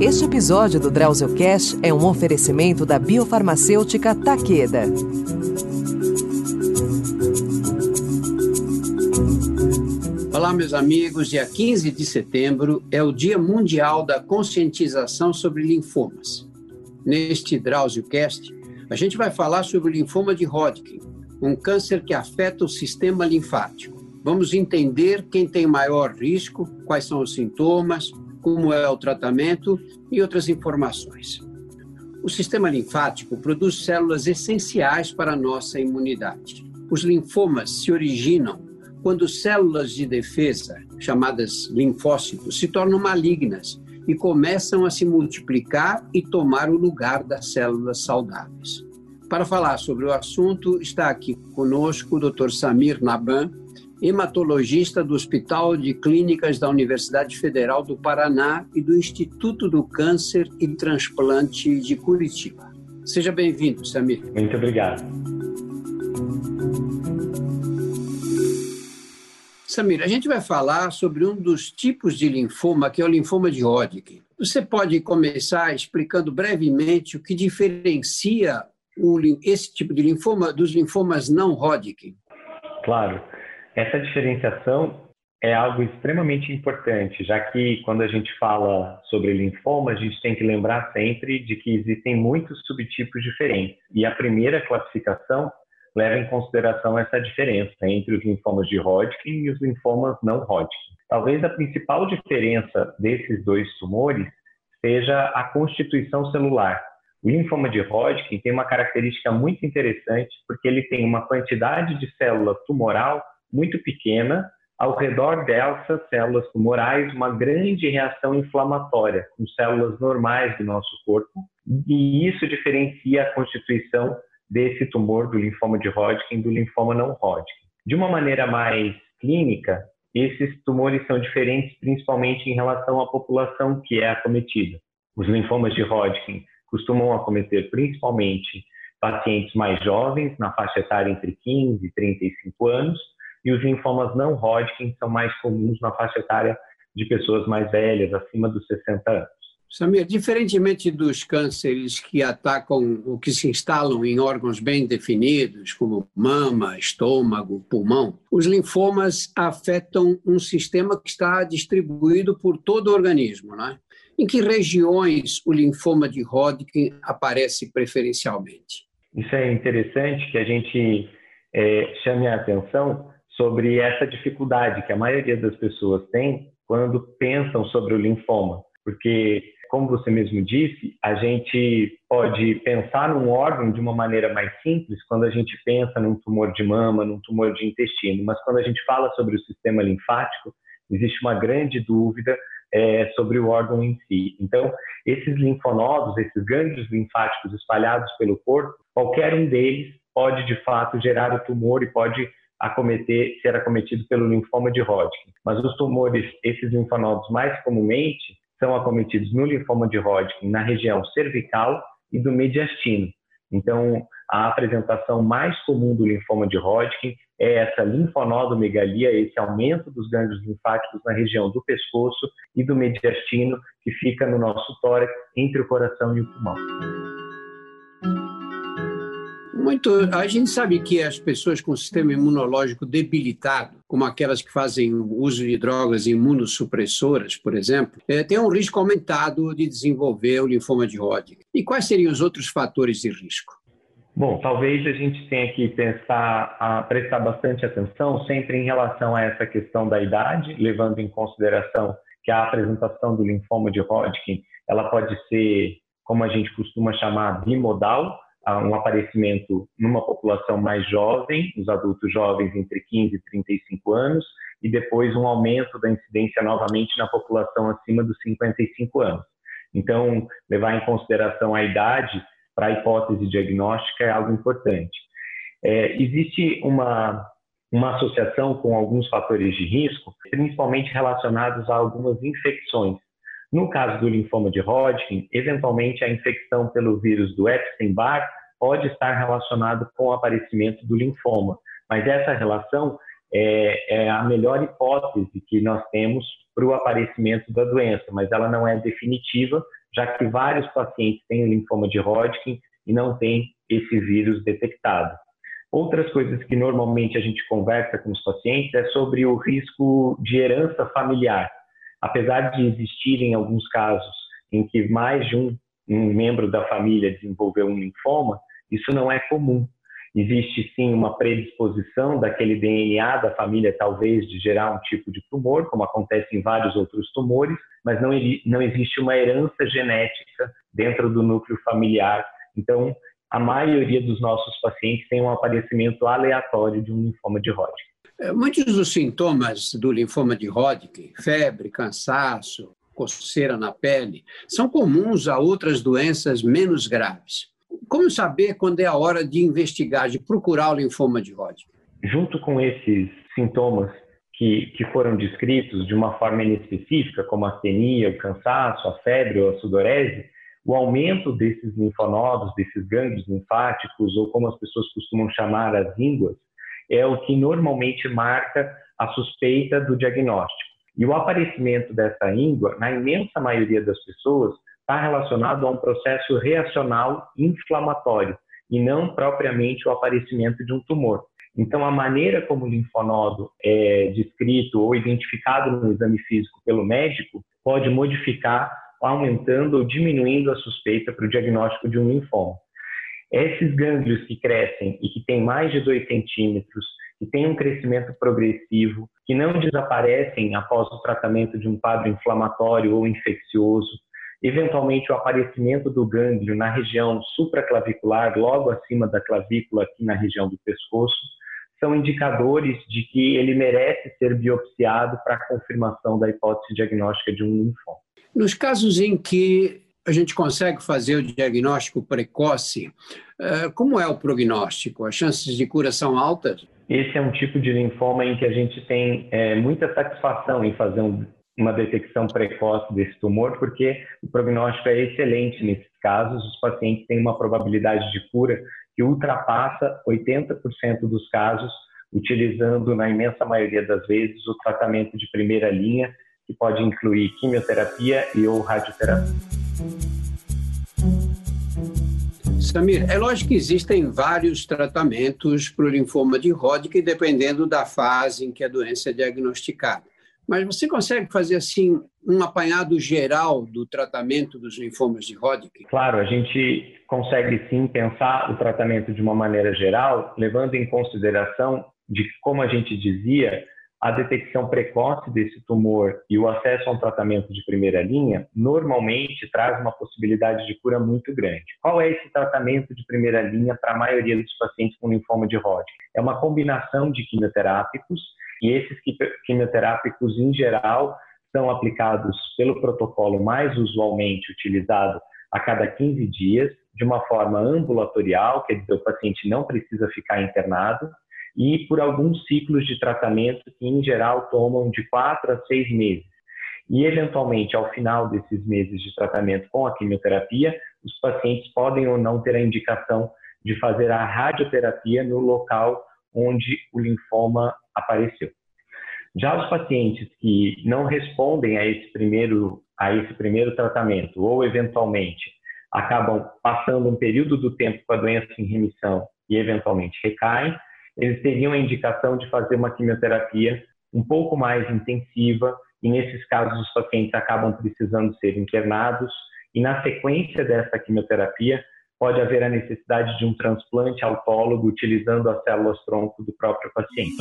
Este episódio do Drauzio-Cast é um oferecimento da biofarmacêutica Takeda. Olá, meus amigos. Dia 15 de setembro é o Dia Mundial da Conscientização sobre Linfomas. Neste Drauzio-Cast, a gente vai falar sobre o linfoma de Hodgkin, um câncer que afeta o sistema linfático. Vamos entender quem tem maior risco, quais são os sintomas, como é o tratamento e outras informações. O sistema linfático produz células essenciais para a nossa imunidade. Os linfomas se originam quando células de defesa, chamadas linfócitos, se tornam malignas e começam a se multiplicar e tomar o lugar das células saudáveis. Para falar sobre o assunto, está aqui conosco o Dr. Samir Naban, hematologista do Hospital de Clínicas da Universidade Federal do Paraná e do Instituto do Câncer e Transplante de Curitiba. Seja bem-vindo, Samir. Muito obrigado. Samir, a gente vai falar sobre um dos tipos de linfoma, que é o linfoma de Hodgkin. Você pode começar explicando brevemente o que diferencia o, esse tipo de linfoma dos linfomas não Hodgkin? Claro. Essa diferenciação é algo extremamente importante, já que quando a gente fala sobre linfoma, a gente tem que lembrar sempre de que existem muitos subtipos diferentes. E a primeira classificação leva em consideração essa diferença entre os linfomas de Hodgkin e os linfomas não Hodgkin. Talvez a principal diferença desses dois tumores seja a constituição celular. O linfoma de Hodgkin tem uma característica muito interessante porque ele tem uma quantidade de célula tumoral muito pequena, ao redor dessas células tumorais, uma grande reação inflamatória com células normais do nosso corpo, e isso diferencia a constituição desse tumor do linfoma de Hodgkin do linfoma não Hodgkin. De uma maneira mais clínica, esses tumores são diferentes principalmente em relação à população que é acometida. Os linfomas de Hodgkin costumam acometer principalmente pacientes mais jovens, na faixa etária entre 15 e 35 anos, e os linfomas não Hodgkin são mais comuns na faixa etária de pessoas mais velhas, acima dos 60 anos. Samir, diferentemente dos cânceres que atacam ou que se instalam em órgãos bem definidos, como mama, estômago, pulmão, os linfomas afetam um sistema que está distribuído por todo o organismo. Né? Em que regiões o linfoma de Hodgkin aparece preferencialmente? Isso é interessante que a gente é, chame a atenção sobre essa dificuldade que a maioria das pessoas tem quando pensam sobre o linfoma, porque como você mesmo disse, a gente pode pensar num órgão de uma maneira mais simples quando a gente pensa num tumor de mama, num tumor de intestino, mas quando a gente fala sobre o sistema linfático, existe uma grande dúvida é, sobre o órgão em si. Então, esses linfonodos, esses gânglios linfáticos espalhados pelo corpo, qualquer um deles pode de fato gerar o tumor e pode acometer, ser acometido pelo linfoma de Hodgkin. Mas os tumores, esses linfonodos mais comumente, são acometidos no linfoma de Hodgkin na região cervical e do mediastino. Então, a apresentação mais comum do linfoma de Hodgkin é essa linfonodomegalia, esse aumento dos gânglios linfáticos na região do pescoço e do mediastino, que fica no nosso tórax, entre o coração e o pulmão. Muito, a gente sabe que as pessoas com sistema imunológico debilitado, como aquelas que fazem uso de drogas imunossupressoras, por exemplo, é, tem um risco aumentado de desenvolver o linfoma de Hodgkin. E quais seriam os outros fatores de risco? Bom, talvez a gente tenha que pensar, a prestar bastante atenção sempre em relação a essa questão da idade, levando em consideração que a apresentação do linfoma de Hodgkin ela pode ser, como a gente costuma chamar, bimodal, um aparecimento numa população mais jovem, os adultos jovens entre 15 e 35 anos, e depois um aumento da incidência novamente na população acima dos 55 anos. Então, levar em consideração a idade para a hipótese diagnóstica é algo importante. É, existe uma, uma associação com alguns fatores de risco, principalmente relacionados a algumas infecções. No caso do linfoma de Hodgkin, eventualmente a infecção pelo vírus do Epstein-Barr pode estar relacionado com o aparecimento do linfoma, mas essa relação é, é a melhor hipótese que nós temos para o aparecimento da doença, mas ela não é definitiva, já que vários pacientes têm linfoma de Hodgkin e não têm esse vírus detectado. Outras coisas que normalmente a gente conversa com os pacientes é sobre o risco de herança familiar. Apesar de existirem alguns casos em que mais de um, um membro da família desenvolveu um linfoma, isso não é comum. Existe sim uma predisposição daquele DNA da família, talvez, de gerar um tipo de tumor, como acontece em vários outros tumores, mas não, não existe uma herança genética dentro do núcleo familiar. Então, a maioria dos nossos pacientes tem um aparecimento aleatório de um linfoma de Hodgkin. É, muitos dos sintomas do linfoma de Hodgkin, febre, cansaço, coceira na pele, são comuns a outras doenças menos graves. Como saber quando é a hora de investigar, de procurar o linfoma de Hodgkin? Junto com esses sintomas que, que foram descritos de uma forma inespecífica, como a astenia, o cansaço, a febre ou a sudorese, o aumento desses linfonodos, desses gânglios linfáticos, ou como as pessoas costumam chamar as ínguas, é o que normalmente marca a suspeita do diagnóstico. E o aparecimento dessa íngua, na imensa maioria das pessoas, está relacionado a um processo reacional inflamatório e não propriamente o aparecimento de um tumor. Então, a maneira como o linfonodo é descrito ou identificado no exame físico pelo médico pode modificar, aumentando ou diminuindo a suspeita para o diagnóstico de um linfoma. Esses gânglios que crescem e que têm mais de 2 centímetros, que têm um crescimento progressivo, que não desaparecem após o tratamento de um quadro inflamatório ou infeccioso, eventualmente o aparecimento do gânglio na região supraclavicular, logo acima da clavícula, aqui na região do pescoço, são indicadores de que ele merece ser biopsiado para confirmação da hipótese diagnóstica de um linfoma. Nos casos em que a gente consegue fazer o diagnóstico precoce, eh, como é o prognóstico? As chances de cura são altas? Esse é um tipo de linfoma em que a gente tem é, muita satisfação em fazer um uma detecção precoce desse tumor, porque o prognóstico é excelente nesses casos. Os pacientes têm uma probabilidade de cura que ultrapassa 80% dos casos, utilizando, na imensa maioria das vezes, o tratamento de primeira linha, que pode incluir quimioterapia e ou radioterapia. Samir, é lógico que existem vários tratamentos para o linfoma de Hodgkin, dependendo da fase em que a doença é diagnosticada. Mas você consegue fazer assim um apanhado geral do tratamento dos linfomas de Hodgkin? Claro, a gente consegue sim pensar o tratamento de uma maneira geral, levando em consideração de como a gente dizia, a detecção precoce desse tumor e o acesso a um tratamento de primeira linha normalmente traz uma possibilidade de cura muito grande. Qual é esse tratamento de primeira linha para a maioria dos pacientes com linfoma de Hodgkin? É uma combinação de quimioterápicos e esses quimioterápicos, em geral, são aplicados pelo protocolo mais usualmente utilizado a cada 15 dias, de uma forma ambulatorial, quer dizer, o paciente não precisa ficar internado, e por alguns ciclos de tratamento que, em geral, tomam de 4 a 6 meses. E, eventualmente, ao final desses meses de tratamento com a quimioterapia, os pacientes podem ou não ter a indicação de fazer a radioterapia no local onde o linfoma apareceu. Já os pacientes que não respondem a esse primeiro, a esse primeiro tratamento ou, eventualmente, acabam passando um período do tempo com a doença em remissão e, eventualmente, recaem, eles teriam a indicação de fazer uma quimioterapia um pouco mais intensiva e, nesses casos, os pacientes acabam precisando ser internados e, na sequência dessa quimioterapia, pode haver a necessidade de um transplante autólogo utilizando as células-tronco do próprio paciente.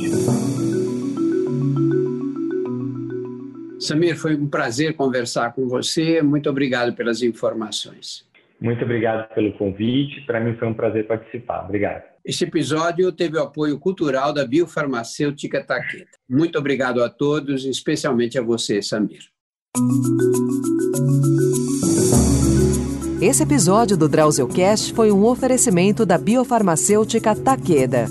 Samir, foi um prazer conversar com você. Muito obrigado pelas informações. Muito obrigado pelo convite. Para mim foi um prazer participar. Obrigado. Este episódio teve o apoio cultural da biofarmacêutica Takeda. Muito obrigado a todos, especialmente a você, Samir. Esse episódio do Drauzeucast foi um oferecimento da biofarmacêutica Takeda.